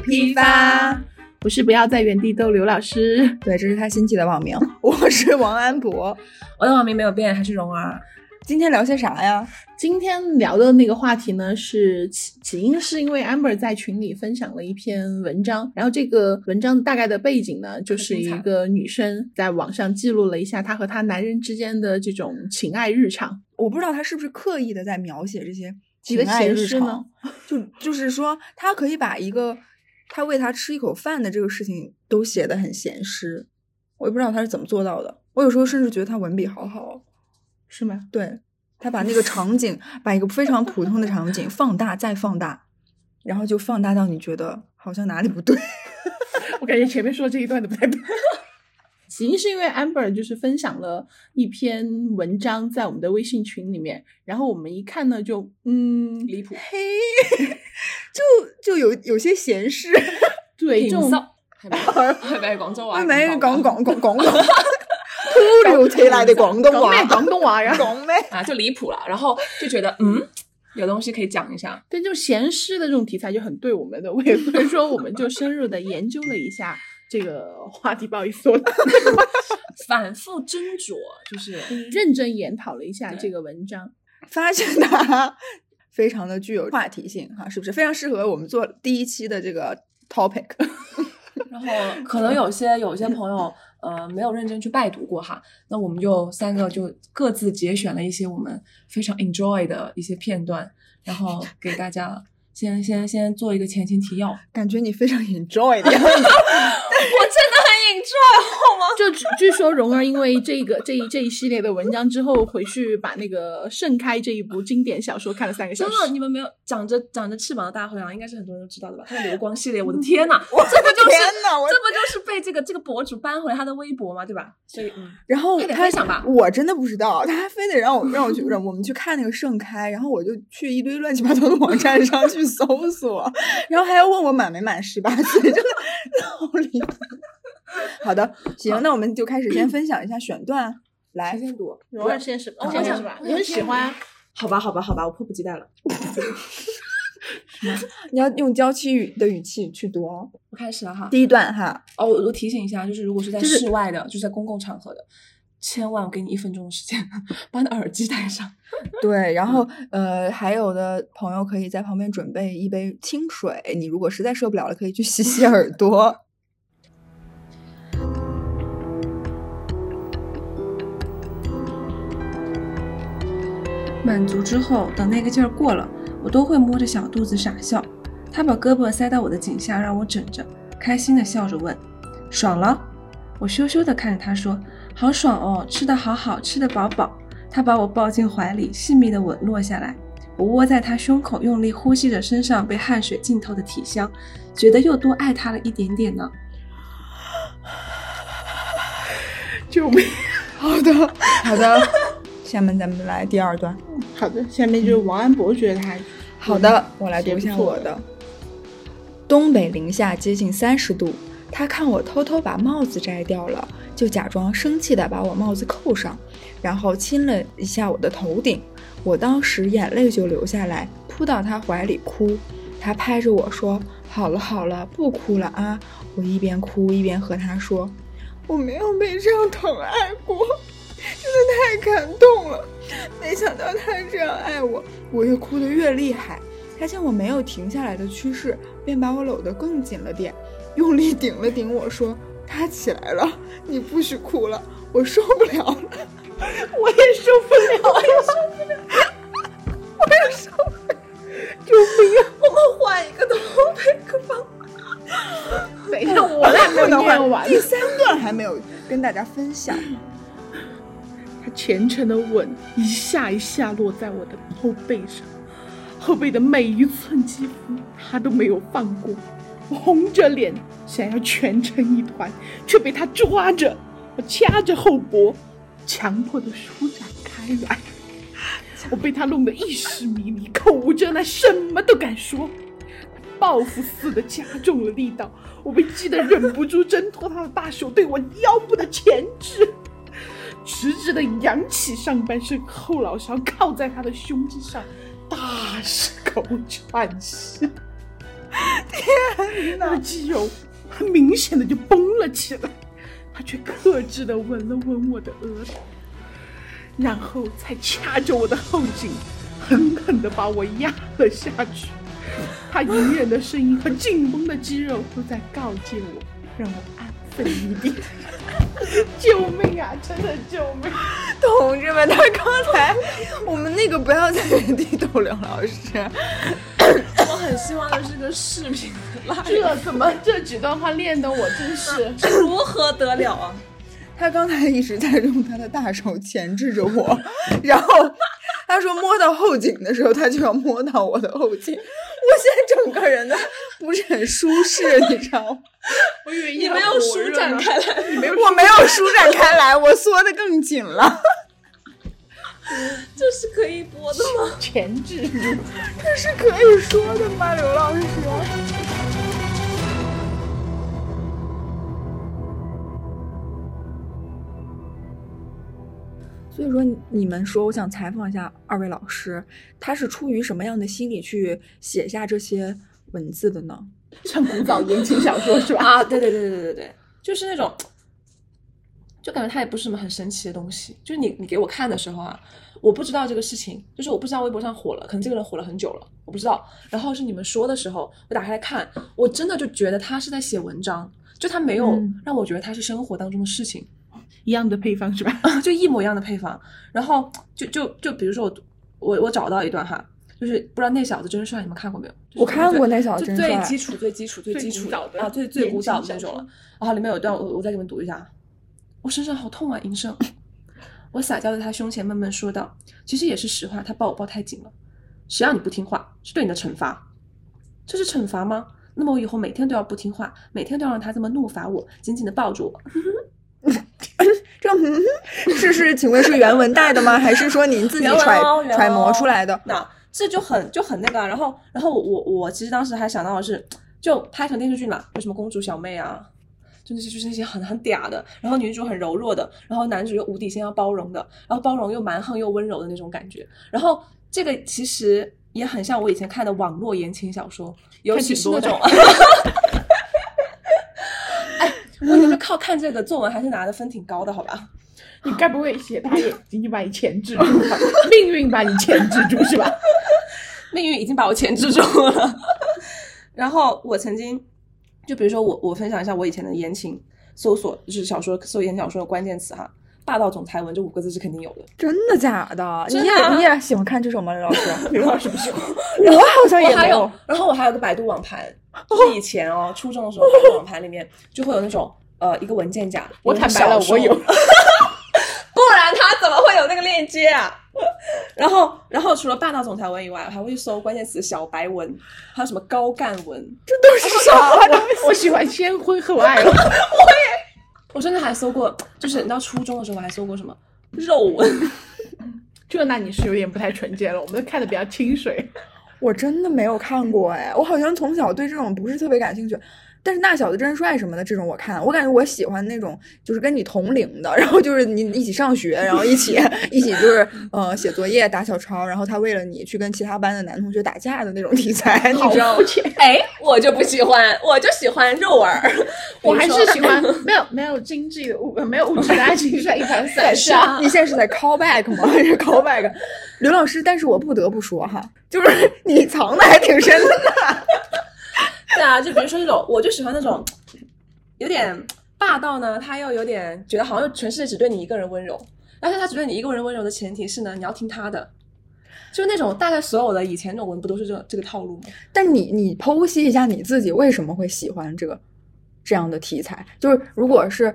批发。不是不要在原地逗留，老师。对，这是他新起的网名。我是王安博，我的网名没有变，还是蓉儿。今天聊些啥呀？今天聊的那个话题呢，是起起因是因为 Amber 在群里分享了一篇文章，然后这个文章大概的背景呢，就是一个女生在网上记录了一下她和她男人之间的这种情爱日常。我不知道她是不是刻意的在描写这些情爱日常，就 就是说，她可以把一个他喂他吃一口饭的这个事情都写得很闲诗，我也不知道他是怎么做到的。我有时候甚至觉得他文笔好好哦。是吗？对他把那个场景，把一个非常普通的场景放大再放大，然后就放大到你觉得好像哪里不对。我感觉前面说的这一段都不太对。起因是因为 Amber 就是分享了一篇文章在我们的微信群里面，然后我们一看呢，就嗯离谱，嘿，就就有有些闲事，对这种平素係咪？係咪廣州話？咪講講講講講突如其来的廣東講咩話，廣東話呀？講咩？啊，就离谱了。然后就觉得嗯，有东西可以讲一下。对就闲诗的这种题材就很对我们的胃，所以说我们就深入的研究了一下这个话题。不好意思，我 反复斟酌，就是认真研讨了一下这个文章。发现它 非常的具有话题性哈，是不是非常适合我们做第一期的这个 topic？然后可能有些有些朋友呃没有认真去拜读过哈，那我们就三个就各自节选了一些我们非常 enjoy 的一些片段，然后给大家先先先做一个前情提要。感觉你非常 enjoy 的样子。我真的很 enjoy 好吗？就据据说蓉儿因为这个这一这一系列的文章之后，回去把那个《盛开》这一部经典小说看了三个小时。真的，你们没有长着长着翅膀的大灰狼，应该是很多人都知道的吧？他的流光系列，我的天呐，这不就是天呐我這不就是被这个这个博主搬回他的微博吗？对吧？所以嗯，然后他分享吧我真的不知道，他还非得让我让我去让我们去看那个盛开，然后我就去一堆乱七八糟的网站上去搜索，然后还要问我满没满十八岁，真的好离谱。好的，行，那我们就开始先分享一下选段，来，先讀，蓉儿先是，我先讲吧？你很喜欢啊？好吧，好吧，好吧，我迫不及待了。你要用娇妻语的语气去读哦。我开始了哈。第一段哈，哦，我我提醒一下，就是如果是在室外的，就是在公共场合的，千万我给你一分钟的时间，把你的耳机戴上。对，然后呃，还有的朋友可以在旁边准备一杯清水，你如果实在受不了了，可以去洗洗耳朵。满足之后，等那个劲儿过了，我都会摸着小肚子傻笑。他把胳膊塞到我的颈下，让我枕着，开心的笑着问：“爽了？”我羞羞的看着他说：“好爽哦，吃的好好，吃的饱饱。”他把我抱进怀里，细密的吻落下来。我窝在他胸口，用力呼吸着身上被汗水浸透的体香，觉得又多爱他了一点点呢。救命！好的，好的，下面咱们来第二段。好的，下面就是王安博觉得他好的，我来读一下我的。东北零下接近三十度，他看我偷偷把帽子摘掉了，就假装生气的把我帽子扣上，然后亲了一下我的头顶。我当时眼泪就流下来，扑到他怀里哭。他拍着我说：“好了好了，不哭了啊！”我一边哭一边和他说：“我没有被这样疼爱过，真的太感动了。没想到他这样爱我，我越哭得越厉害。他见我没有停下来的趋势，便把我搂得更紧了点，用力顶了顶我说：“他起来了，你不许哭了，我受不了了。”我也受不了，我也受不了，我也受不了，救命啊！我們換一個 topic 吧。等一下，我还没有 念完。第三段还没有跟大家分享。虔诚的吻一下一下落在我的后背上，后背的每一寸肌肤他都没有放过。我红着脸想要蜷成一团，却被他抓着，我掐着后脖，强迫的舒展开来。我被他弄得意识迷离，口无遮拦，什么都敢说。报复似的加重了力道，我被激得忍不住挣脱他的大手，对我腰部的钳制。直直的扬起上半身，后脑勺靠在他的胸肌上，大口喘息。天哪！肌肉很明显的就绷了起来，他却克制的吻了吻我的额头，然后才掐着我的后颈，狠狠的把我压了下去。他隐忍的声音和紧绷的肌肉都在告诫我，让我安分一地。救命啊！真的救命！同志们，他刚才我们那个不要在原地逗留老师。我很希望的是个视频，这怎么这几段话练的我真是如何得了啊？他刚才一直在用他的大手钳制着我，然后他说摸到后颈的时候，他就要摸到我的后颈。我现在整个人呢不是很舒适，你知道吗？我以为你没有舒展开来，你没有，我没有舒展开来，我缩的更紧了。这是可以播的吗？钳制住，这是可以说的吗，刘老师？所以说，你们说，我想采访一下二位老师，他是出于什么样的心理去写下这些文字的呢？像古早言情小说是吧？啊，对对对对对对对，就是那种，就感觉它也不是什么很神奇的东西。就是你你给我看的时候啊，我不知道这个事情，就是我不知道微博上火了，可能这个人火了很久了，我不知道。然后是你们说的时候，我打开来看，我真的就觉得他是在写文章，就他没有嗯让我觉得他是生活当中的事情。一样的配方是吧？就一模一样的配方。然后就就就比如说我我我找到一段哈，就是不知道那小子真帅，你们看过没有？就是我看过那小子真帅最基础、最基础、最最基础的啊，最最古早的那种了。然后里面有一段，我我再给你们读一下。我身上好痛啊，银生！我撒娇在他胸前闷闷说道：“其实也是实话，他抱我抱太紧了。谁让你不听话，是对你的惩罚。这是惩罚吗？那么我以后每天都要不听话，每天都要让他这么怒罚我，紧紧的抱住我。这嗯 是是，请问是原文带的吗？还是说您自己揣哦揣摩出来的？那这就很就很那个啊，然后然后我我其实当时还想到的是，就拍成电视剧嘛，有什么公主小妹啊，就那些就是那些很很嗲的，然后女主很柔弱的，然后男主又无底线要包容的，然后包容又蛮横又温柔的那种感觉，然后这个其实也很像我以前看的网络言情小说，尤其是那种。哎，我觉得靠看这个作文还是拿的分挺高的，好吧？你该不会写大眼睛就把你钳制住吧？命运把你钳制住是吧？命运已经把我钳制住了。然后我曾经，就比如说我我分享一下我以前的言情搜索，就是小说搜言情小说的关键词哈，霸道总裁文这五个字是肯定有的。真的假的？你也你也喜欢看这种吗，刘老师？刘老师不喜欢，我好像也我还有没有。，然后我还有个百度网盘，就是以前哦，初中的时候，百度网盘里面就会有那种呃一个文件夹，我坦白了，我有。不然他怎么会有那个链接啊？然后，然后除了霸道总裁文以外，我还会去搜关键词小白文，还有什么高干文。这都是啥？我喜欢先婚后爱哦。我甚至还搜过，就是你到初中的时候，我还搜过什么肉文。这那你是有点不太纯洁了，我们看的比较清水。我真的没有看过哎，我好像从小对这种不是特别感兴趣。但是那小子真帅什么的这种我看，我感觉我喜欢那种就是跟你同龄的，然后就是你一起上学，然后一起 一起就是呃写作业打小抄，然后他为了你去跟其他班的男同学打架的那种题材，你知道吗。哎，我就不喜欢，我就喜欢肉儿。我还是喜欢没有没有经济的物，呃没有物质的爱情是一盘散 沙。你现在是在 call back 吗？还是 call back？刘老师，但是我不得不说哈，就是你藏的还挺深的呢。对啊，就比如说那种，我就喜欢那种有点霸道呢，他又有点觉得好像全世界只对你一个人温柔，但是他只对你一个人温柔的前提是呢，你要听他的。就那种大概所有的以前那种文不都是这这个套路吗？但你你剖析一下你自己为什么会喜欢这个这样的题材？就是如果是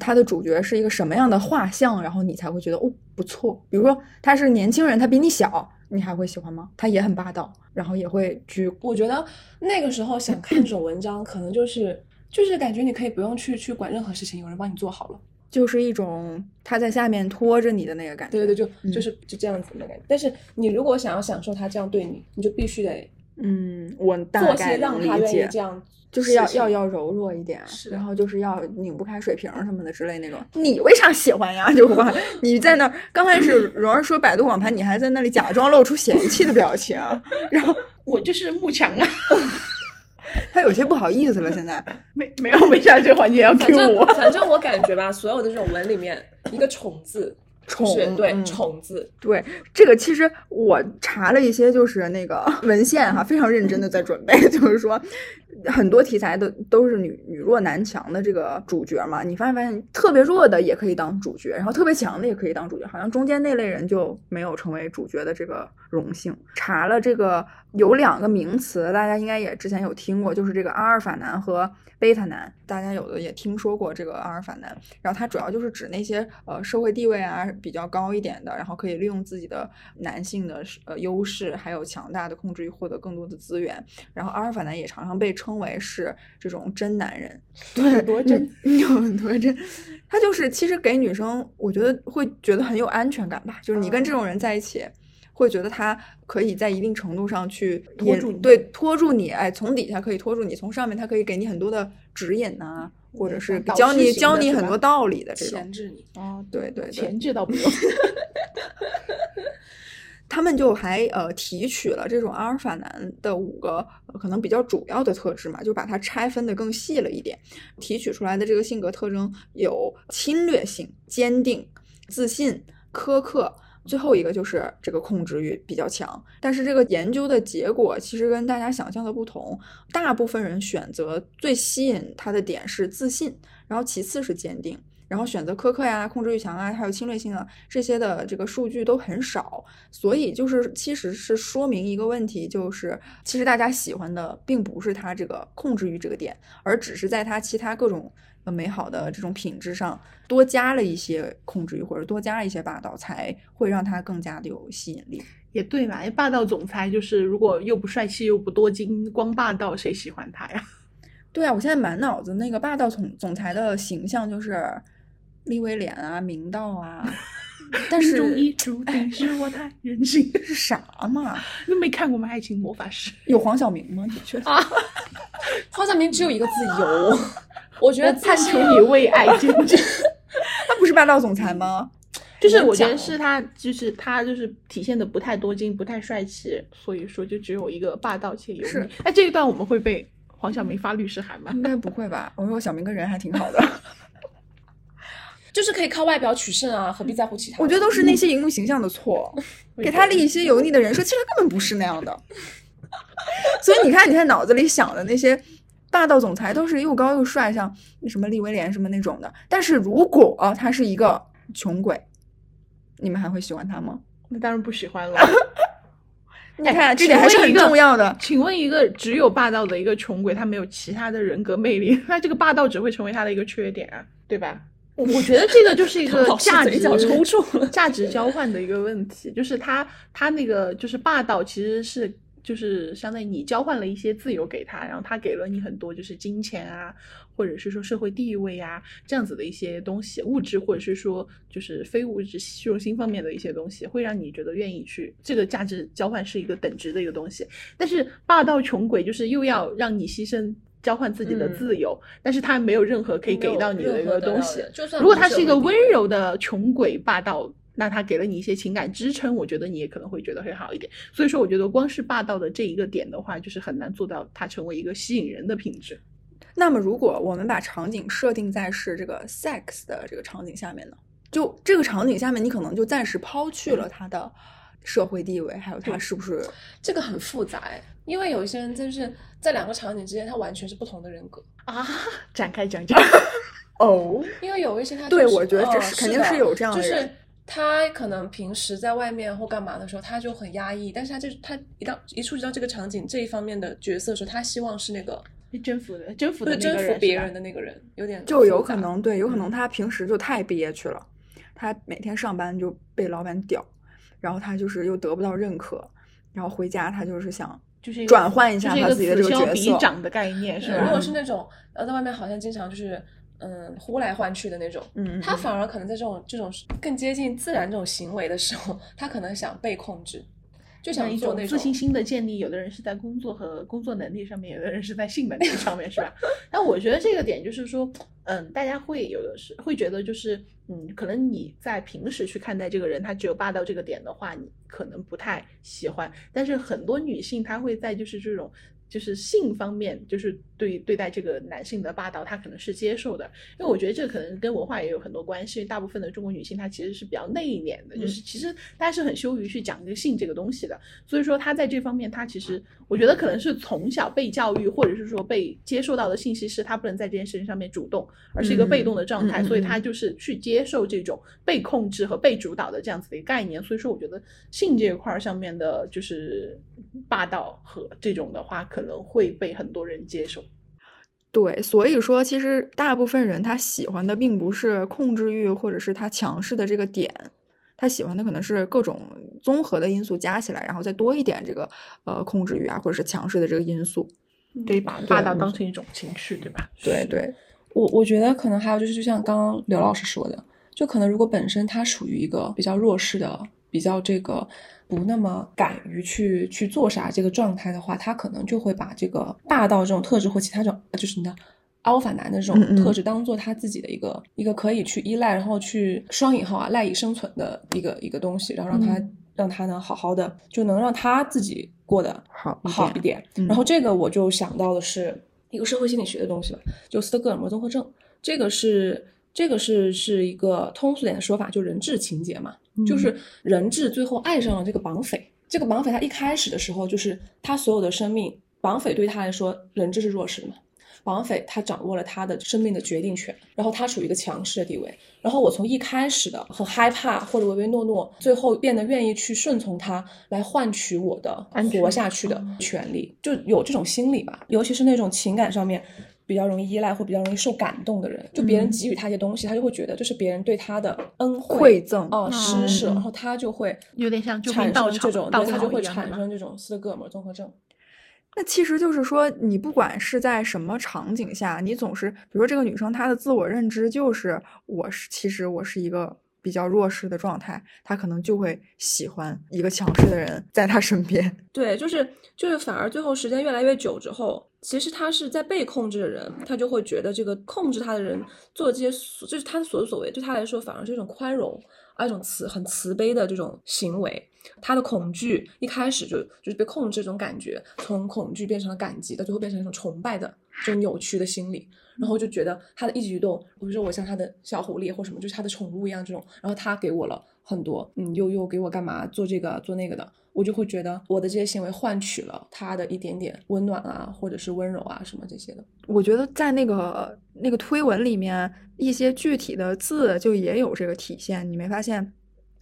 他的主角是一个什么样的画像，然后你才会觉得哦不错。比如说他是年轻人，他比你小，你还会喜欢吗？他也很霸道，然后也会去我觉得那个时候想看这种文章，可能就是就是感觉你可以不用去去管任何事情，有人帮你做好了。就是一种他在下面拖着你的那个感觉。对对对，就嗯就是就这样子的感觉。但是你如果想要享受他这样对你，你就必须得嗯，我大做概些让他愿意这样，就是要要要柔弱一点，是然后就是要拧不开水瓶什么的之类那种。你为啥喜欢呀？就我，你在那儿刚开始蓉儿说百度网盘，你还在那里假装露出嫌弃的表情，然后 我就是慕强啊，他有些不好意思了。现在没没有没下这个环节要反 Q 正我。反正我感觉吧，所有的这种文里面，一个宠字，宠是对嗯宠字，对这个，其实我查了一些，就是那个 文献哈，非常认真的在准备，就是说很多题材都都是女女弱男强的这个主角嘛。你发现发现，特别弱的也可以当主角，然后特别强的也可以当主角，好像中间那类人就没有成为主角的这个荣幸。查了这个有两个名词，大家应该也之前有听过，就是这个阿尔法男和贝塔男，大家有的也听说过这个阿尔法男。然后它主要就是指那些呃社会地位啊比较高一点的，然后可以利用自己的男性的呃优势，还有强大的控制欲获得更多的资源。然后阿尔法男也常常被称为是这种真男人，对，多真嗯，有很多真。他就是其实给女生，我觉得会觉得很有安全感吧，就是你跟这种人在一起。会觉得他可以在一定程度上去拖住你对，拖住你，哎，从底下可以拖住你，从上面他可以给你很多的指引呐、或者是导教你教你很多道理的这种钳。制你。哦，对对对，前置倒不用。他们就还呃提取了这种阿尔法男的五个、呃可能比较主要的特质嘛，就把它拆分的更细了一点。提取出来的这个性格特征有侵略性、坚定、自信、苛刻。最后一个就是这个控制欲比较强，但是这个研究的结果其实跟大家想象的不同，大部分人选择最吸引他的点是自信，然后其次是坚定，然后选择苛刻呀、控制欲强啊，还有侵略性啊这些的这个数据都很少，所以就是其实是说明一个问题，就是其实大家喜欢的并不是他这个控制欲这个点，而只是在他其他各种美好的这种品质上多加了一些控制欲，或者多加了一些霸道，才会让他更加的有吸引力。也对嘛，霸道总裁就是如果又不帅气又不多金，光霸道谁喜欢他呀？对啊，我现在满脑子那个霸道总总裁的形象就是利威廉啊、明道啊，但是中医注定是我太任性。是啥嘛？你没看过吗？《爱情魔法师》有黄晓明吗？的确啊 黄晓明只有一个字油，我觉得判自处你为爱 坚贞。他不是霸道总裁吗？就是我觉得是他，就是他就是体现的不太多金，不太帅气，所以说就只有一个霸道且油是腻。哎，这一段我们会被黄晓明发律师函吗？应该不会吧？我说小明跟人还挺好的，就是可以靠外表取胜啊，何必在乎其他？我觉得都是那些荧幕形象的错，给他立一些油腻的人设，其实他根本不是那样的。所以你看，你看脑子里想的那些霸道总裁都是又高又帅，像什么利威廉什么那种的。但是如果他是一个穷鬼，你们还会喜欢他吗？那当然不喜欢了。你看，这点还是很重要的。请问一个只有霸道的一个穷鬼，他没有其他的人格魅力，那这个霸道只会成为他的一个缺点啊，对吧？我我觉得这个就是一个价值抽搐了价值交换的一个问题，就是他他那个就是霸道其实是。就是相当于你交换了一些自由给他，然后他给了你很多就是金钱啊，或者是说社会地位啊这样子的一些东西，物质或者是说就是非物质虚荣心方面的一些东西，会让你觉得愿意去这个价值交换是一个等值的一个东西。但是霸道穷鬼就是又要让你牺牲。交换自己的自由，嗯、但是他没有任何可以给到你的一个东西。就算如果他是一个温柔的穷鬼霸道，那他给了你一些情感支撑，我觉得你也可能会觉得会好一点。所以说，我觉得光是霸道的这一个点的话，就是很难做到它成为一个吸引人的品质。那么，如果我们把场景设定在是这个 sex 的这个场景下面呢？就这个场景下面，你可能就暂时抛去了他的社会地位，还有他是不是这个很复杂哎，因为有一些人就是在两个场景之间，他完全是不同的人格啊。展开讲讲 哦，因为有一些他、对我觉得这是、肯定是有这样的人，就是他可能平时在外面或干嘛的时候，他就很压抑，但是他就他一到一触及到这个场景这一方面的角色的时候，他希望是那个征服的征服的征服别人的那个人，有点就有可能对，有可能他平时就太憋屈了，他每天上班就被老板屌，然后他就是又得不到认可，然后回家他就是想就是转换一下他自己的这个角色，长的概念是吧？如果是那种呃在外面好像经常就是。嗯，呼来唤去的那种，嗯，他反而可能在这种这种更接近自然这种行为的时候，他可能想被控制，就像一想做那种自信心的建立，有的人是在工作和工作能力上面，有的人是在性能力上面，是吧？但我觉得这个点就是说，嗯，大家会有的是会觉得就是，嗯，可能你在平时去看待这个人，他只有霸道这个点的话，你可能不太喜欢。但是很多女性她会在就是这种。就是性方面，就是对对待这个男性的霸道，他可能是接受的，因为我觉得这可能跟文化也有很多关系。大部分的中国女性她其实是比较内敛的，就是其实大家是很羞于去讲这个性这个东西的，所以说她在这方面，她其实我觉得可能是从小被教育，或者是说被接受到的信息是她不能在这件事情上面主动，而是一个被动的状态，所以她就是去接受这种被控制和被主导的这样子的一个概念。所以说，我觉得性这一块儿上面的，就是霸道和这种的话，可能会被很多人接受。对，所以说其实大部分人他喜欢的并不是控制欲，或者是他强势的这个点，他喜欢的可能是各种综合的因素加起来，然后再多一点这个呃控制欲啊，或者是强势的这个因素。对，把霸道当成一种情绪，对吧？对对，我我觉得可能还有就是，就像刚刚刘老师说的，就可能如果本身他属于一个比较弱势的、比较这个不那么敢于去去做啥这个状态的话，他可能就会把这个霸道这种特质或其他这种就是你的。alpha 男的这种特质，当做他自己的一个一个可以去依赖，然后去双引号啊赖以生存的一个一个东西，然后让他、嗯让他呢好好的，就能让他自己过得好一好一点。嗯然后这个我就想到的是一个社会心理学的东西吧，就斯德哥尔摩综合症。这个是这个是是一个通俗点的说法，就人质情节嘛，就是人质最后爱上了这个绑匪。这个绑匪他一开始的时候，就是他所有的生命，绑匪对他来说，人质是弱势的嘛。绑匪他掌握了他的生命的决定权，然后他处于一个强势的地位。然后我从一开始的很害怕或者唯唯诺诺，最后变得愿意去顺从他，来换取我的安活下去的权利，就有这种心理吧。尤其是那种情感上面比较容易依赖或比较容易受感动的人，就别人给予他一些东西，他就会觉得这是别人对他的恩惠馈赠哦施嗯舍，嗯。然后他就会有点像产生这种，他就会产生这种斯德哥尔摩综合症。那其实就是说，你不管是在什么场景下，你总是，比如说这个女生她的自我认知就是我是，其实我是一个比较弱势的状态，他可能就会喜欢一个强势的人在他身边。对，就是就是，反而最后时间越来越久之后，其实他是在被控制的人，他就会觉得这个控制他的人做这些，就是他的所作所为，对他来说反而是一种宽容，啊，一种慈很慈悲的这种行为。他的恐惧一开始就就是被控制这种感觉，从恐惧变成了感激，到最后变成一种崇拜的这种扭曲的心理。然后就觉得他的一举一动，比如说我像他的小狐狸或什么，就是他的宠物一样这种，然后他给我了很多，嗯，又又给我干嘛做这个做那个的，我就会觉得我的这些行为换取了他的一点点温暖啊，或者是温柔啊什么这些的。我觉得在那个那个推文里面，一些具体的字就也有这个体现。你没发现，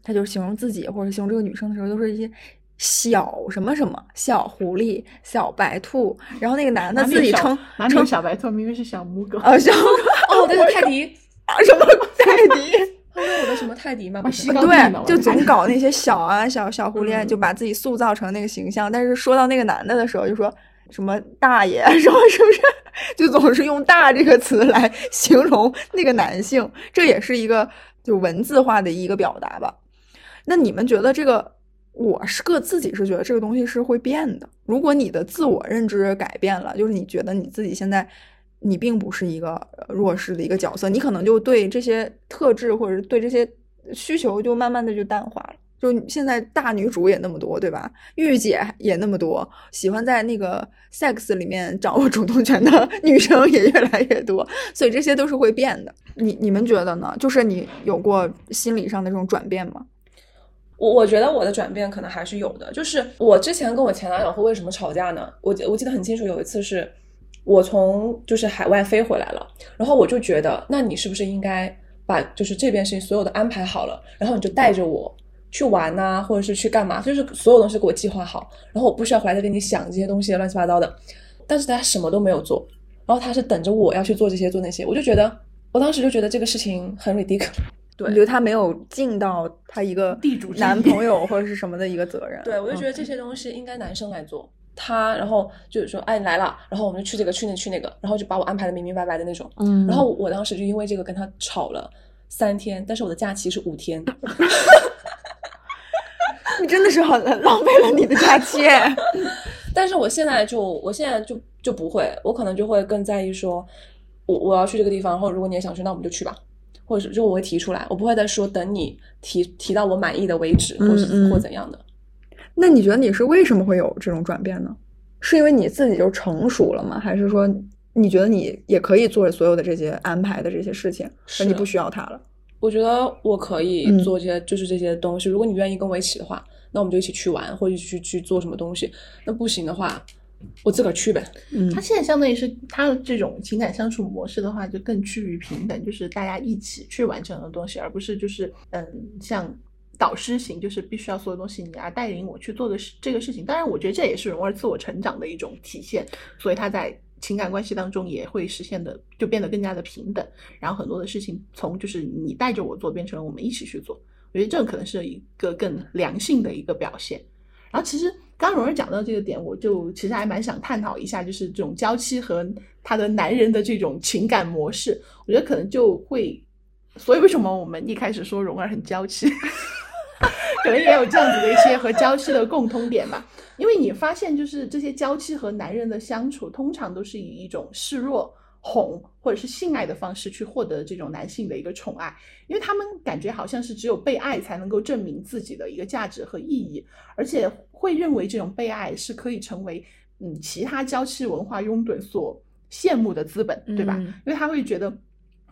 他就是形容自己或者形容这个女生的时候，都是一些小什么什么小狐狸、小白兔，然后那个男的自己称称小白兔，明明是小母狗。啊小 哦，对，泰迪，什么泰迪。他说我的什么泰迪吗？对，就总搞那些小啊小小狐狸，嗯就把自己塑造成那个形象。但是说到那个男的的时候，就说什么大爷啊什么是不是？就总是用“大”这个词来形容那个男性，这也是一个就文字化的一个表达吧。那你们觉得这个？我是个自己是觉得这个东西是会变的。如果你的自我认知改变了，就是你觉得你自己现在你并不是一个弱势的一个角色，你可能就对这些特质或者对这些需求就慢慢的就淡化了。就现在大女主也那么多，对吧？御姐也那么多，喜欢在那个 sex 里面掌握主动权的 女生也越来越多，所以这些都是会变的。你你们觉得呢？就是你有过心理上的这种转变吗？我我觉得我的转变可能还是有的，就是我之前跟我前男友会为什么吵架呢？我我记得很清楚，有一次是我从就是海外飞回来了，然后我就觉得，那你是不是应该把就是这边事情所有的安排好了，然后你就带着我去玩呐、或者是去干嘛，就是所有东西给我计划好，然后我不需要回来再跟你想这些东西乱七八糟的。但是他什么都没有做，然后他是等着我要去做这些做那些，我就觉得，我当时就觉得这个事情很 ridiculous。对你觉得他没有尽到他一个地主男朋友或者是什么的一个责任？对，我就觉得这些东西应该男生来做。他，然后就是说，哎，你来了，然后我们就去这个，去那，去那个，然后就把我安排的明明白白的那种。嗯然后我当时就因为这个跟他吵了三天，但是我的假期是五天。你真的是很浪费了你的假期。但是我现在就，我现在就就不会，我可能就会更在意说，我我要去这个地方，然后如果你也想去，那我们就去吧，或者是就我会提出来，我不会再说等你提提到我满意的为止，或是或怎样的。那你觉得你是为什么会有这种转变呢？是因为你自己就成熟了吗？还是说你觉得你也可以做所有的这些安排的这些事情，是而你不需要他了？我觉得我可以嗯做这些，就是这些东西。如果你愿意跟我一起的话，那我们就一起去玩，或者去去做什么东西。那不行的话，我自个儿去呗。嗯他现在相当于是他的这种情感相处模式的话，就更趋于平等，就是大家一起去完成的东西，而不是就是嗯像导师型，就是必须要所有东西你来带领我去做的事这个事情。当然，我觉得这也是蓉儿自我成长的一种体现，所以他在情感关系当中也会实现的就变得更加的平等，然后很多的事情从就是你带着我做变成了我们一起去做，我觉得这个可能是一个更良性的一个表现。然后其实刚蓉儿讲到这个点，我就其实还蛮想探讨一下，就是这种娇妻和她的男人的这种情感模式，我觉得可能就会，所以为什么我们一开始说蓉儿很娇气，可能也有这样子的一些和娇妻的共通点吧。因为你发现，就是这些娇妻和男人的相处，通常都是以一种示弱、哄或者是性爱的方式去获得这种男性的一个宠爱，因为他们感觉好像是只有被爱才能够证明自己的一个价值和意义，而且会认为这种被爱是可以成为嗯其他娇妻文化拥趸所羡慕的资本，对吧？嗯因为他会觉得，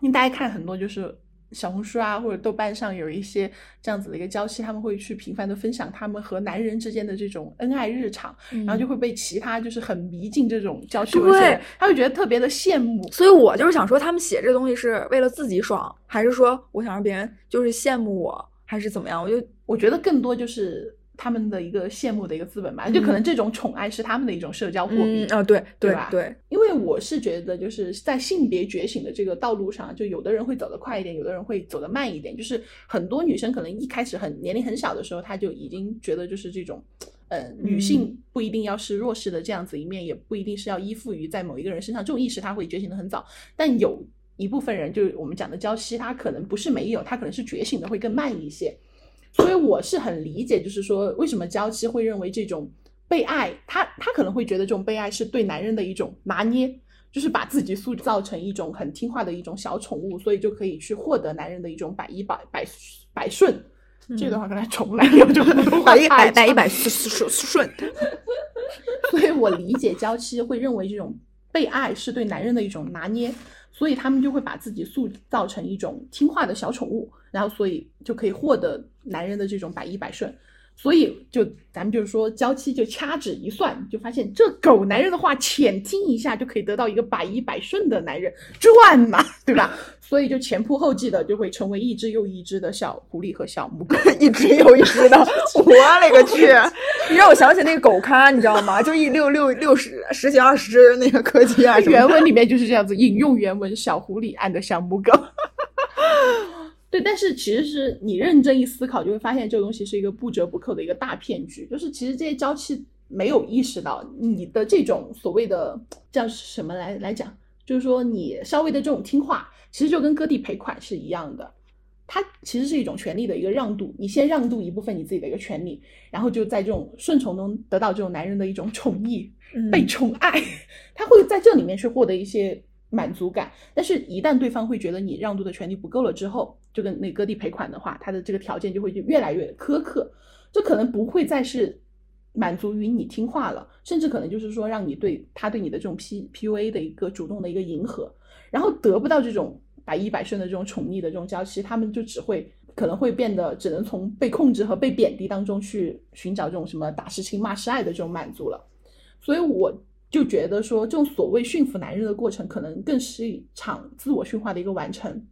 因为大家看很多就是小红书啊或者豆瓣上有一些这样子的一个娇妻，他们会去频繁的分享他们和男人之间的这种恩爱日常，然后就会被其他就是很迷进这种娇妻对，他会觉得特别的羡慕。所以我就是想说，他们写这东西是为了自己爽，还是说我想让别人就是羡慕我，还是怎么样？我就我觉得更多就是他们的一个羡慕的一个资本吧，就可能这种宠爱是他们的一种社交货币嗯啊，对对吧对对，因为我是觉得，就是在性别觉醒的这个道路上，就有的人会走得快一点，有的人会走得慢一点。就是很多女生可能一开始很年龄很小的时候，她就已经觉得就是这种，呃，女性不一定要是弱势的这样子一面，也不一定是要依附于在某一个人身上，这种意识她会觉醒的很早。但有一部分人，就是我们讲的娇妻，她可能不是没有，她可能是觉醒的会更慢一些。所以我是很理解，就是说为什么娇妻会认为这种被爱，她她可能会觉得这种被爱是对男人的一种拿捏，就是把自己塑造成一种很听话的一种小宠物，所以就可以去获得男人的一种百依百百百顺。这段话刚才重来，有种普通话百依百百一百顺，所以我理解娇妻会认为这种被爱是对男人的一种拿捏，所以他们就会把自己塑造成一种听话的小宠物，然后所以就可以获得男人的这种百依百顺。所以就咱们就是说，娇妻就掐指一算，就发现这狗男人的话浅听一下就可以得到一个百依百顺的男人，赚嘛，对吧？所以就前仆后继的就会成为一只又一只的小狐狸和小母狗。一只又一只的，我勒个去！你让我想起那个狗咖，你知道吗？就一六六六十十几二十只那个柯基啊。原文里面就是这样子，引用原文：小狐狸按的小母狗。对，但是其实是你认真一思考，就会发现这个东西是一个不折不扣的一个大骗局。就是其实这些娇妻没有意识到你的这种所谓的叫什么来来讲，就是说你稍微的这种听话，其实就跟割地赔款是一样的。它其实是一种权利的一个让渡，你先让渡一部分你自己的一个权利，然后就在这种顺从中得到这种男人的一种宠溺，嗯被宠爱，他会在这里面去获得一些满足感。但是，一旦对方会觉得你让渡的权利不够了之后，就跟那割地赔款的话，他的这个条件就会就越来越苛刻，这可能不会再是满足于你听话了，甚至可能就是说让你对他对你的这种 P PUA 的一个主动的一个迎合，然后得不到这种百依百顺的这种宠溺的这种娇妻，他们就只会可能会变得只能从被控制和被贬低当中去寻找这种什么打是亲骂是爱的这种满足了。所以我就觉得说，这种所谓驯服男人的过程，可能更是一场自我驯化的一个完成。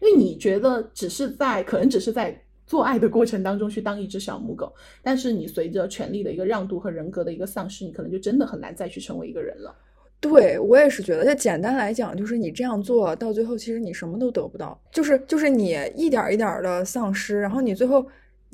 因为你觉得只是在可能只是在做爱的过程当中去当一只小母狗，但是你随着权力的一个让渡和人格的一个丧失，你可能就真的很难再去成为一个人了。对我也是觉得，就简单来讲，就是你这样做到最后，其实你什么都得不到，就是就是你一点一点的丧失，然后你最后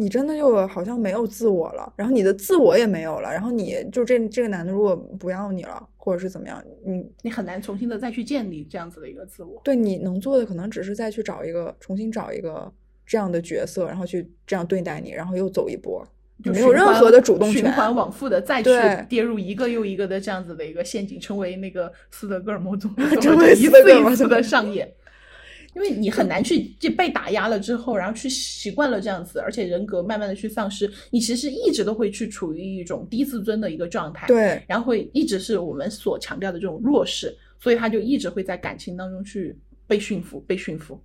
你真的就好像没有自我了，然后你的自我也没有了，然后你就这这个男的如果不要你了，或者是怎么样，你你很难重新的再去建立这样子的一个自我。对你能做的可能只是再去找一个重新找一个这样的角色，然后去这样对待你，然后又走一波。就没有任何的主动权循环往复的再去跌入一个又一个的这样子的一个陷阱，成为那个斯德哥尔摩综合 成症一次一次的上演。因为你很难去就被打压了之后，然后去习惯了这样子，而且人格慢慢的去丧失，你其实一直都会去处于一种低自尊的一个状态。对，然后会一直是我们所强调的这种弱势，所以他就一直会在感情当中去被驯服，被驯服，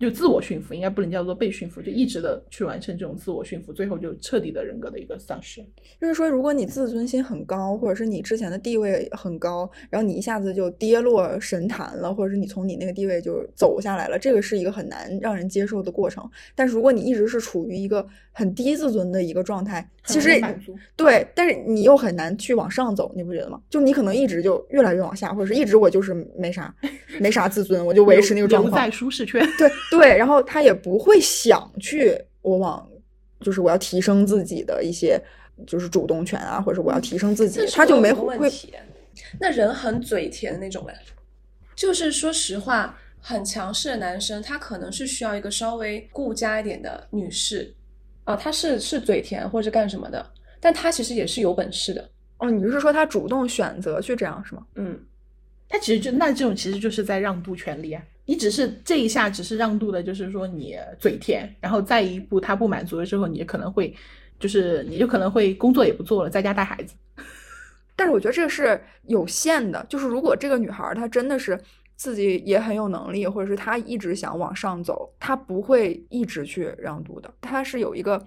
就自我驯服，应该不能叫做被驯服，就一直的去完成这种自我驯服，最后就彻底的人格的一个丧失。就是说，如果你自尊心很高，或者是你之前的地位很高，然后你一下子就跌落神坛了，或者是你从你那个地位就走下来了，这个是一个很难让人接受的过程。但是如果你一直是处于一个很低自尊的一个状态，其实对，但是你又很难去往上走，你不觉得吗？就你可能一直就越来越往下，或者是一直我就是没啥没啥自尊，我就维持那个状况留在。舒适圈。对对，然后他也不会想去我往，就是我要提升自己的一些就是主动权啊，或者是我要提升自己他就没会问题。那人很嘴甜的那种呗，就是说实话，很强势的男生，他可能是需要一个稍微顾家一点的女士，啊，他是是嘴甜或者干什么的，但他其实也是有本事的，哦，你是说他主动选择去这样是吗？嗯，他其实就那这种其实就是在让渡权利啊，你只是这一下只是让渡的，就是说你嘴甜，然后再一步他不满足了之后，你可能会就是你就可能会工作也不做了，在家带孩子。但是我觉得这个是有限的，就是如果这个女孩她真的是自己也很有能力，或者是她一直想往上走，她不会一直去让渡的，她是有一个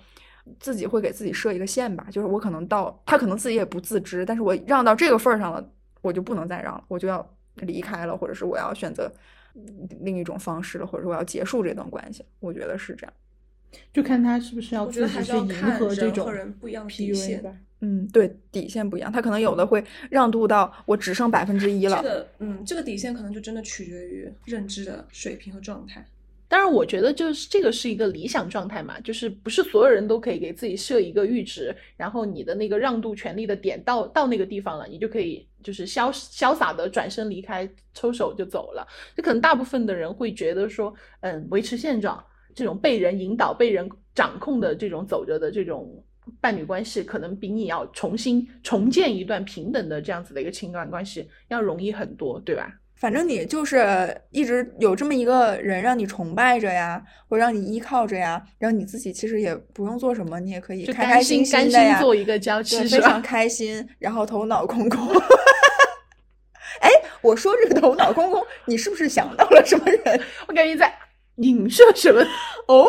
自己会给自己设一个线吧，就是我可能到她可能自己也不自知，但是我让到这个份儿上了，我就不能再让了，我就要离开了，或者是我要选择另一种方式了，或者说我要结束这段关系，我觉得是这样。就看他是不是要我觉得还自己去迎是要看合这种人和人不一样的底线吧。嗯，对，底线不一样，他可能有的会让渡到我只剩百分之一了。这个嗯，这个底线可能就真的取决于认知的水平和状态。当然，我觉得就是这个是一个理想状态嘛，就是不是所有人都可以给自己设一个阈值，然后你的那个让渡权利的点到到那个地方了，你就可以就是潇潇洒的转身离开，抽手就走了。这可能大部分的人会觉得说，嗯，维持现状，这种被人引导、被人掌控的这种走着的这种伴侣关系，可能比你要重新重建一段平等的这样子的一个情感关系要容易很多，对吧？反正你就是一直有这么一个人让你崇拜着呀，或者让你依靠着呀，然后你自己其实也不用做什么，你也可以开开心甘心的呀，心做一个娇妻非常？开心，然后头脑空空。哎，我说这个头脑空空，你是不是想到了什么人？我感觉在影射什么，哦，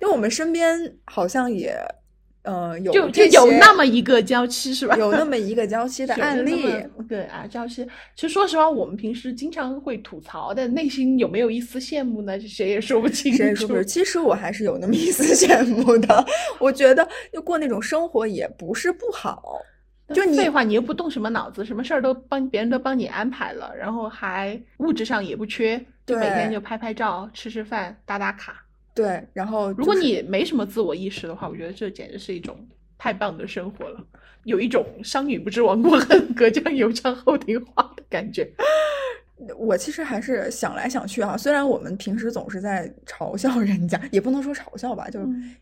因为我们身边好像也，呃，有就就有那么一个娇妻是吧？有那么一个娇妻的 案例。对啊，娇妻。其实说实话，我们平时经常会吐槽，但内心有没有一丝羡慕呢？谁也说不清楚。谁也说不清，其实我还是有那么一丝 羡慕的。我觉得就过那种生活也不是不好，就你废话，你又不动什么脑子，什么事儿都帮别人都帮你安排了，然后还物质上也不缺，就每天就拍拍照、吃吃饭、打打卡。对，然后如果你没什么自我意识的话，我觉得这简直是一种太棒的生活了，有一种商女不知亡国恨，隔江犹唱后庭花的感觉。我其实还是想来想去啊，虽然我们平时总是在嘲笑人家，也不能说嘲笑吧，就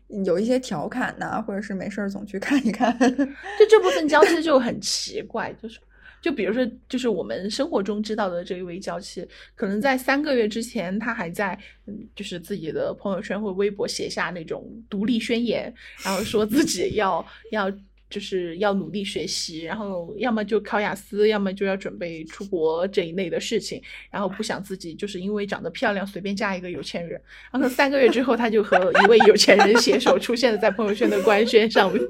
嗯有一些调侃呐、或者是没事儿总去看一看。就这部分娇妻就很奇怪，就是就比如说，就是我们生活中知道的这一位娇妻，可能在三个月之前，她还在嗯，就是自己的朋友圈或微博写下那种独立宣言，然后说自己要要。就是要努力学习，然后要么就考雅思，要么就要准备出国这一类的事情，然后不想自己就是因为长得漂亮随便嫁一个有钱人。然后三个月之后，她就和一位有钱人携手出现在朋友圈的官宣上面。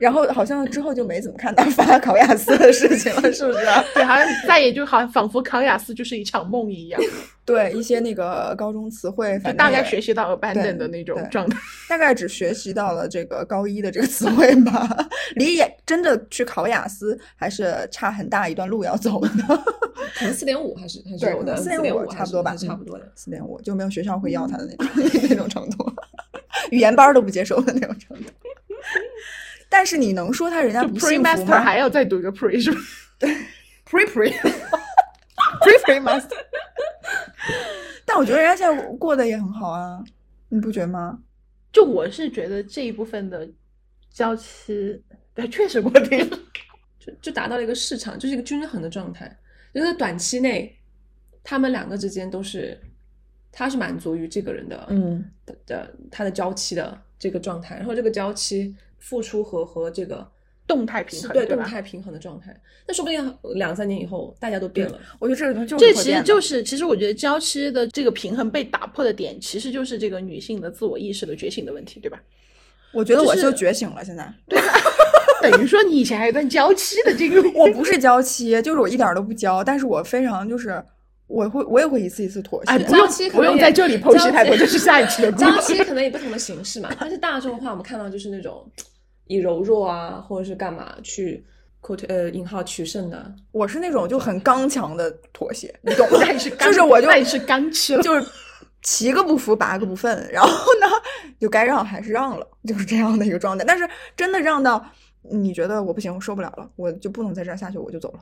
然后好像之后就没怎么看到发考雅思的事情了，是不是啊？对，好像再也就好像仿佛考雅思就是一场梦一样，对一些那个高中词汇，就大概学习到 abandon 的那种状态。大概只学习到了这个高一的这个词汇吧，离也真的去考雅思还是差很大一段路要走的。可能四点五还是还是有的，四点点五差不多吧，差不多的。四点五就没有学校会要他的那种那种程度，语言班都不接受的那种程度。但是你能说他人家不幸福吗？还要再读一个 pre 是吧？pre pre pre pre master。但我觉得人家现在过得也很好啊，你不觉得吗？就我是觉得这一部分的娇妻，对，确实过得。就就达到了一个市场，就是一个均衡的状态。就在短期内，他们两个之间都是，他是满足于这个人的，嗯的的他的娇妻的这个状态，然后这个娇妻付出和和这个动态平衡，对对动态平衡的状态。那说不定两三年以后大家都变了。我觉得这个东西就这其实就是，其实我觉得娇妻的这个平衡被打破的点，其实就是这个女性的自我意识的觉醒的问题，对吧？我觉得我就觉醒了，现在 对等于说你以前还有段娇妻的这个，我不是娇妻，就是我一点儿都不娇，但是我非常就是我会我也会一次一次妥协。哎，不用不用在这里剖析太多，娇这是下一 期的故娇事。妻可能以不同的形式嘛，但是大众化，我们看到就是那种以柔弱啊，或者是干嘛去 quote 呃引号取胜的，我是那种就很刚强的妥协，你懂吗？就是我就那你是刚吃了，就是七个不服八个不忿，然后呢，就该让还是让了，就是这样的一个状态。但是真的让到你觉得我不行，我受不了了，我就不能再这样下去，我就走了。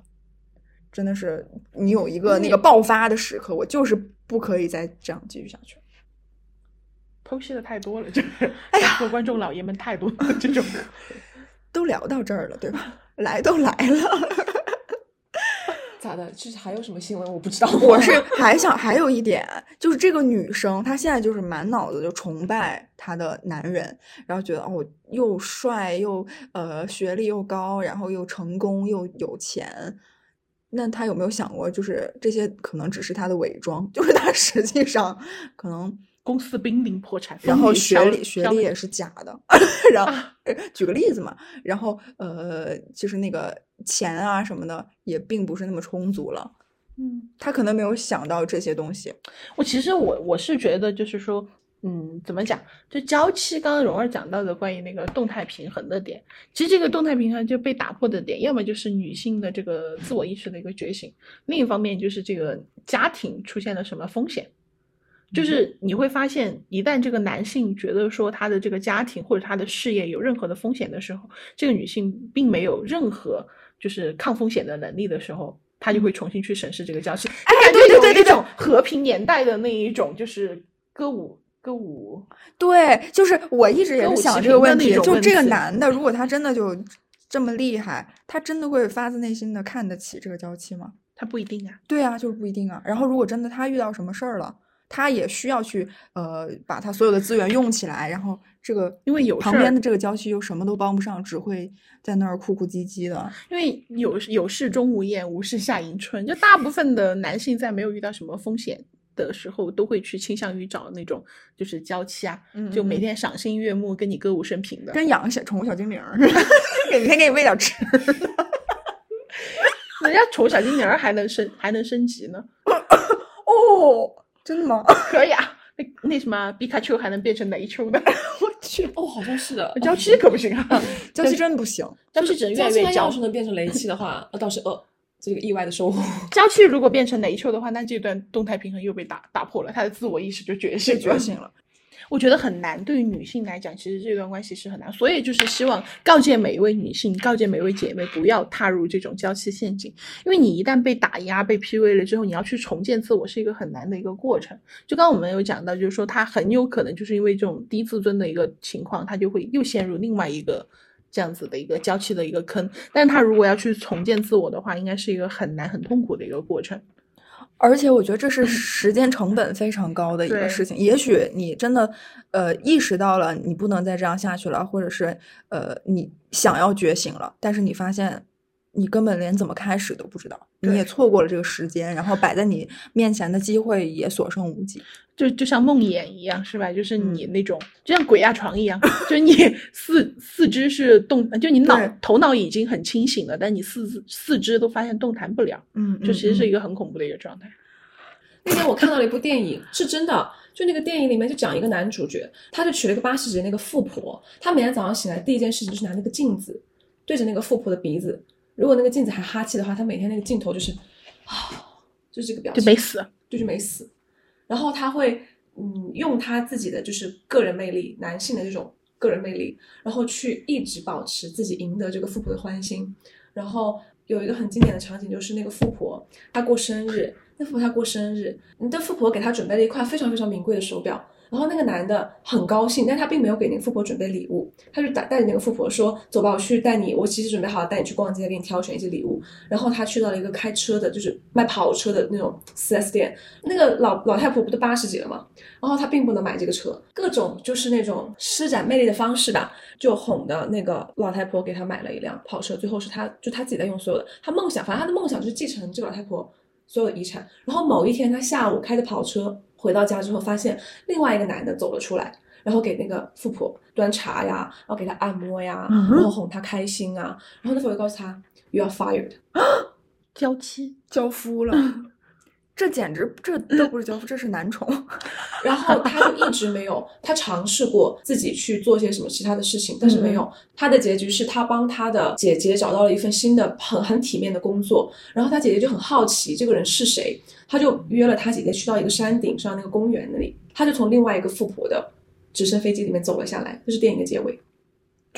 真的是你有一个那个爆发的时刻，我就是不可以再这样继续下去。剖析的太多了，就是哎呀，观众老爷们太多了这种。都聊到这儿了，对吧？来都来了，咋的？就是还有什么新闻我不知道？我是 还想还有一点，就是这个女生她现在就是满脑子就崇拜她的男人，然后觉得哦又帅又呃学历又高，然后又成功又有钱。那他有没有想过，就是这些可能只是他的伪装，就是他实际上可能，公司濒临破产，然后学历学历也是假的，然后、呃举个例子嘛，然后呃就是那个钱啊什么的也并不是那么充足了。嗯，他可能没有想到这些东西。我其实我我是觉得就是说，嗯，怎么讲？就娇妻刚刚蓉儿讲到的关于那个动态平衡的点，其实这个动态平衡就被打破的点，要么就是女性的这个自我意识的一个觉醒，另一方面就是这个家庭出现了什么风险。就是你会发现，一旦这个男性觉得说他的这个家庭或者他的事业有任何的风险的时候，这个女性并没有任何就是抗风险的能力的时候，他就会重新去审视这个娇妻。哎，对对对对有一种和平年代的那一种，就是歌舞歌舞，对，就是我一直也是想这个问题，就这个男的，如果他真的就这么厉害，他真的会发自内心的看得起这个娇妻吗？他不一定啊。对啊，就是不一定啊。然后如果真的他遇到什么事儿了，他也需要去呃把他所有的资源用起来，然后这个因为有旁边的这个娇妻又什么都帮不上，只会在那儿哭哭唧唧的。因为有有事钟无艳，无事夏迎春。就大部分的男性在没有遇到什么风险的时候，都会去倾向于找那种就是娇妻啊，就每天赏心悦目，跟你歌舞升平的。跟养个小宠物小精灵儿，每天给你喂点吃的。人家宠物小精灵儿还能升还能升级呢，哦，真的吗？可以啊。那那什么，皮卡丘还能变成雷丘呢？我去，哦，好像是的。娇妻可不行啊，娇妻真不行。娇妻只能越来越娇要。是能变成雷妻的话，那倒是呃这个意外的收获。娇妻如果变成雷丘的话，那这段动态平衡又被打打破了，她的自我意识就觉醒觉醒了，我觉得很难，对于女性来讲，其实这段关系是很难，所以就是希望告诫每一位女性，告诫每一位姐妹，不要踏入这种娇妻陷阱，因为你一旦被打压、被 PUA 了之后，你要去重建自我是一个很难的一个过程。就刚刚我们有讲到，就是说她很有可能就是因为这种低自尊的一个情况，她就会又陷入另外一个。这样子的一个娇气的一个坑，但是他如果要去重建自我的话，应该是一个很难、很痛苦的一个过程。而且我觉得这是时间成本非常高的一个事情。也许你真的呃意识到了你不能再这样下去了，或者是呃你想要觉醒了，但是你发现你根本连怎么开始都不知道，你也错过了这个时间，然后摆在你面前的机会也所剩无几。就就像梦魇一样，是吧？就是你嗯那种，就像鬼压床一样，就是你 四四肢是动，就你脑头脑已经很清醒了，但你四肢四肢都发现动弹不了，嗯，就其实是一个个很恐怖的一个状态。那天我看到了一部电影，是真的，就那个电影里面就讲一个男主角，他就娶了一个八十几的那个富婆，他每天早上醒来第一件事情就是拿那个镜子对着那个富婆的鼻子，如果那个镜子还哈气的话，他每天那个镜头就是啊，就是这个表情，就没死，就是没死。然后他会嗯用他自己的就是个人魅力，男性的这种个人魅力，然后去一直保持自己赢得这个富婆的欢心。然后有一个很经典的场景，就是那个富婆她过生日，那富婆她过生日，你的富婆给她准备了一块非常非常名贵的手表，然后那个男的很高兴，但他并没有给那个富婆准备礼物，他就带带着那个富婆说：“走吧，我去带你，我其实准备好了带你去逛街，给你挑选一些礼物。”然后他去到了一个开车的，就是卖跑车的那种 4S 店。那个老老太婆不都八十几了吗？然后他并不能买这个车，各种就是那种施展魅力的方式吧，就哄的那个老太婆给他买了一辆跑车。最后是他就他自己在用所有的，他梦想，反正他的梦想就是继承这个老太婆所有的遗产。然后某一天他下午开着跑车。回到家之后，发现另外一个男的走了出来，然后给那个富婆端茶呀，然后给她按摩呀，然后哄她开心啊。然后那富婆告诉她，You are fired，娇妻娇夫了。这简直，这都不是交付，这是男宠。然后他就一直没有，他尝试过自己去做些什么其他的事情，但是没有。他的结局是他帮他的姐姐找到了一份新的很很体面的工作，然后他姐姐就很好奇这个人是谁，他就约了他姐姐去到一个山顶上那个公园那里，他就从另外一个富婆的直升飞机里面走了下来，这是电影的结尾。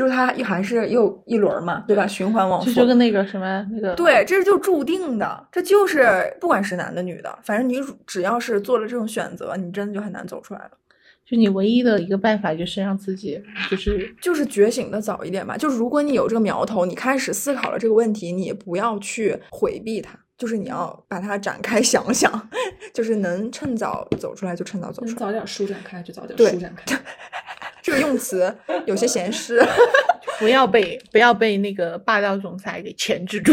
就是他还是又一轮嘛，对吧？循环往复，就跟那个什么那个，对，这是就注定的，这就是不管是男的女的，反正你只要是做了这种选择，你真的就很难走出来了。就你唯一的一个办法就是让自己就是就是觉醒的早一点吧。就是如果你有这个苗头，你开始思考了这个问题，你不要去回避它，就是你要把它展开想想，就是能趁早走出来就趁早走出来，早点舒展开就早点舒展开。这个用词有些闲湿，不要被不要被那个霸道总裁给钳制住，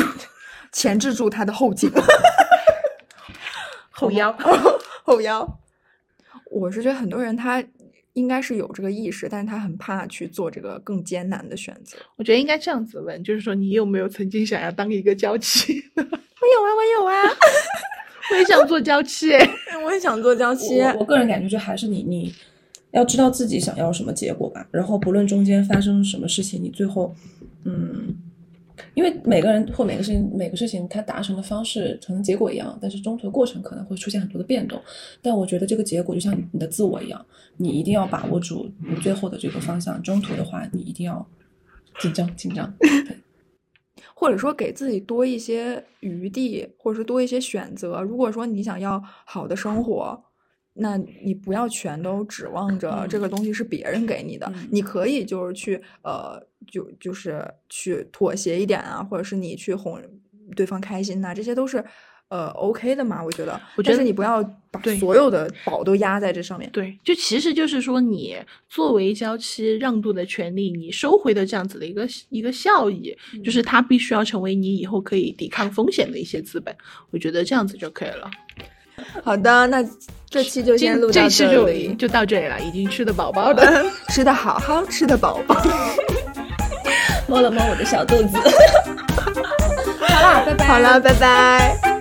钳制住他的后颈、后腰、后腰。我是觉得很多人他应该是有这个意识，但是他很怕去做这个更艰难的选择。我觉得应该这样子问，就是说你有没有曾经想要当一个娇妻？我有啊，我有啊，我也想做娇妻，我也想做娇妻。我个人感觉就还是你你。要知道自己想要什么结果吧，然后不论中间发生什么事情，你最后，嗯，因为每个人或每个事情每个事情它达成的方式可能结果一样，但是中途的过程可能会出现很多的变动。但我觉得这个结果就像你的自我一样，你一定要把握住你最后的这个方向。中途的话，你一定要紧张紧张，或者说给自己多一些余地，或者说多一些选择。如果说你想要好的生活。那你不要全都指望着这个东西是别人给你的，你可以就是去呃，就就是去妥协一点啊，或者是你去哄对方开心呐，这些都是呃 OK 的嘛，我觉得。我觉得你不要把所有的宝都压在这上面。对，就其实就是说，你作为娇妻让渡的权利，你收回的这样子的一个一个效益，就是它必须要成为你以后可以抵抗风险的一些资本。我觉得这样子就可以了。好的，那这期就先录到这里，就到这里了。已经吃的饱饱的，吃的好好，吃的饱饱，摸了摸我的小肚子。好啦，拜拜。好啦，拜拜。